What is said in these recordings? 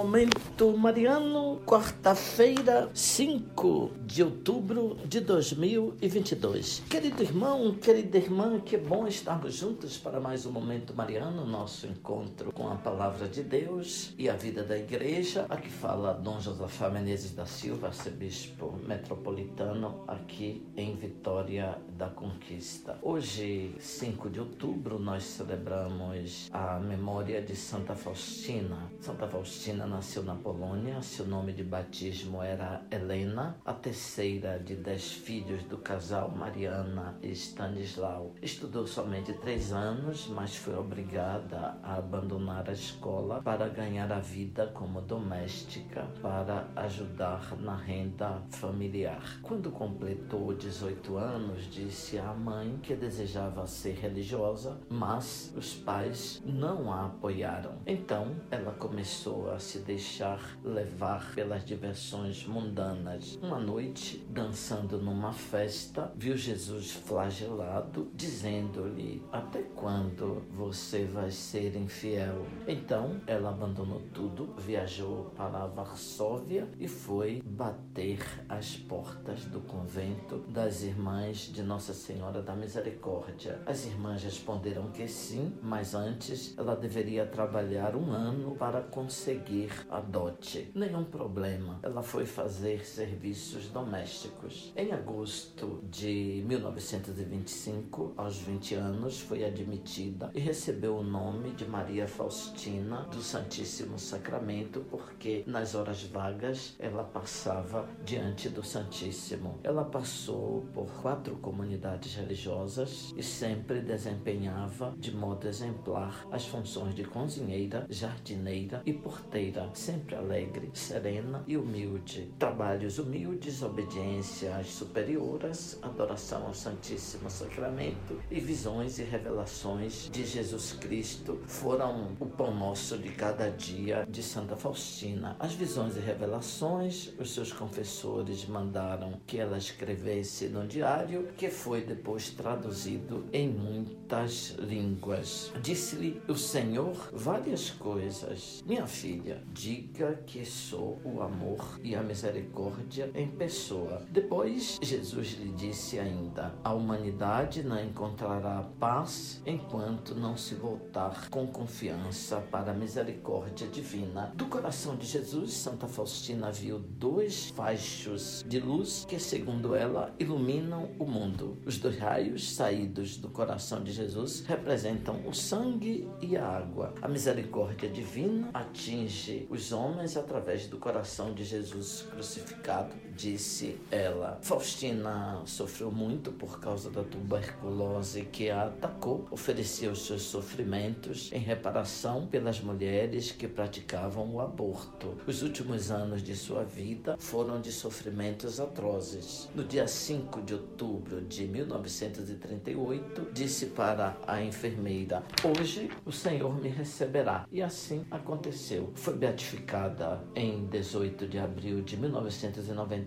Momento Mariano, quarta-feira, 5 de outubro de 2022. Querido irmão, querida irmã, que bom estarmos juntos para mais um Momento Mariano, nosso encontro com a palavra de Deus e a vida da igreja. Aqui fala Dom Josafá Menezes da Silva, arcebispo metropolitano, aqui em Vitória da Conquista. Hoje, 5 de outubro, nós celebramos a memória de Santa Faustina. Santa Faustina nasceu na Polônia, seu nome de batismo era Helena, a terceira de dez filhos do casal Mariana e Stanislau. Estudou somente três anos, mas foi obrigada a abandonar a escola para ganhar a vida como doméstica para ajudar na renda familiar. Quando completou 18 anos, disse à mãe que desejava ser religiosa, mas os pais não a apoiaram. Então, ela começou a se deixar levar pelas diversões mundanas. Uma noite, dançando numa festa, viu Jesus flagelado, dizendo-lhe: Até quando você vai ser infiel? Então, ela abandonou tudo, viajou para Varsóvia e foi bater às portas do convento das Irmãs de Nossa Senhora da Misericórdia. As irmãs responderam que sim, mas antes ela deveria trabalhar um ano para conseguir a dote. Nenhum problema. Ela foi fazer serviços domésticos. Em agosto de 1925, aos 20 anos, foi admitida e recebeu o nome de Maria Faustina do Santíssimo Sacramento, porque nas horas vagas ela passava diante do Santíssimo. Ela passou por quatro comunidades religiosas e sempre desempenhava de modo exemplar as funções de cozinheira, jardineira e porteira, sempre alegre, serena e humilde. Trabalhos humildes, obediência às superioras, adoração ao Santíssimo Sacramento e visões e revelações de Jesus Cristo foram o pão nosso de cada dia de Santa Faustina. As visões e revelações, os seus confessores mandaram que ela escrevesse no diário, que foi depois traduzido em muitas línguas. Disse-lhe o Senhor várias coisas. Minha filha, diga que sou o amor e a misericórdia em pessoa. Depois, Jesus lhe disse ainda: a humanidade não encontrará paz enquanto não se voltar com confiança para a misericórdia divina. Do coração de Jesus, Santa Faustina viu dois fachos de luz que, segundo ela, iluminam o mundo. Os dois raios saídos do coração de Jesus representam o sangue e a água. A misericórdia divina atinge os homens através do coração de Jesus crucificado, disse ela. Faustina sofreu muito por causa da tuberculose que a atacou, ofereceu seus sofrimentos em reparação pelas mulheres que praticavam o aborto. Os últimos anos de sua vida foram de sofrimentos atrozes. No dia 5 de outubro de 1938, disse para a enfermeira: Hoje o Senhor me receberá. E assim aconteceu. Foi beatificada em 18 de abril de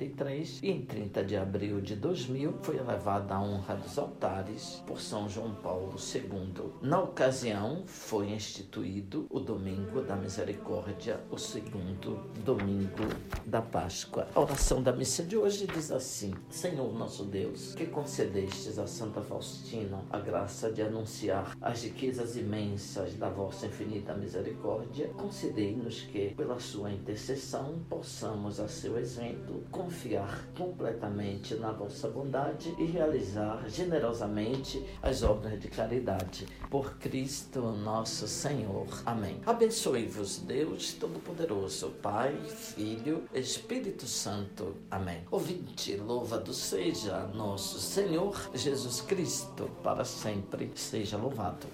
1993 e em 30 de abril de 2000 foi elevada à honra dos altares por São João Paulo II. Na ocasião, foi instituído o Domingo da Misericórdia, o segundo domingo da Páscoa. A oração da missa de hoje diz assim: Senhor nosso Deus, que concedestes a Santa Faustina a graça de anunciar as riquezas imensas da vossa infinita misericórdia, concedei-nos que, pela sua intercessão, possamos, a seu exemplo, confiar completamente na vossa bondade e realizar generosamente as obras de caridade. Por Cristo nosso Senhor. Amém. Abençoe-vos, Deus Todo-Poderoso, Pai, Filho, Espírito Santo. Amém. Ouvinte, louvado seja nosso Senhor Jesus Cristo, para sempre seja louvado.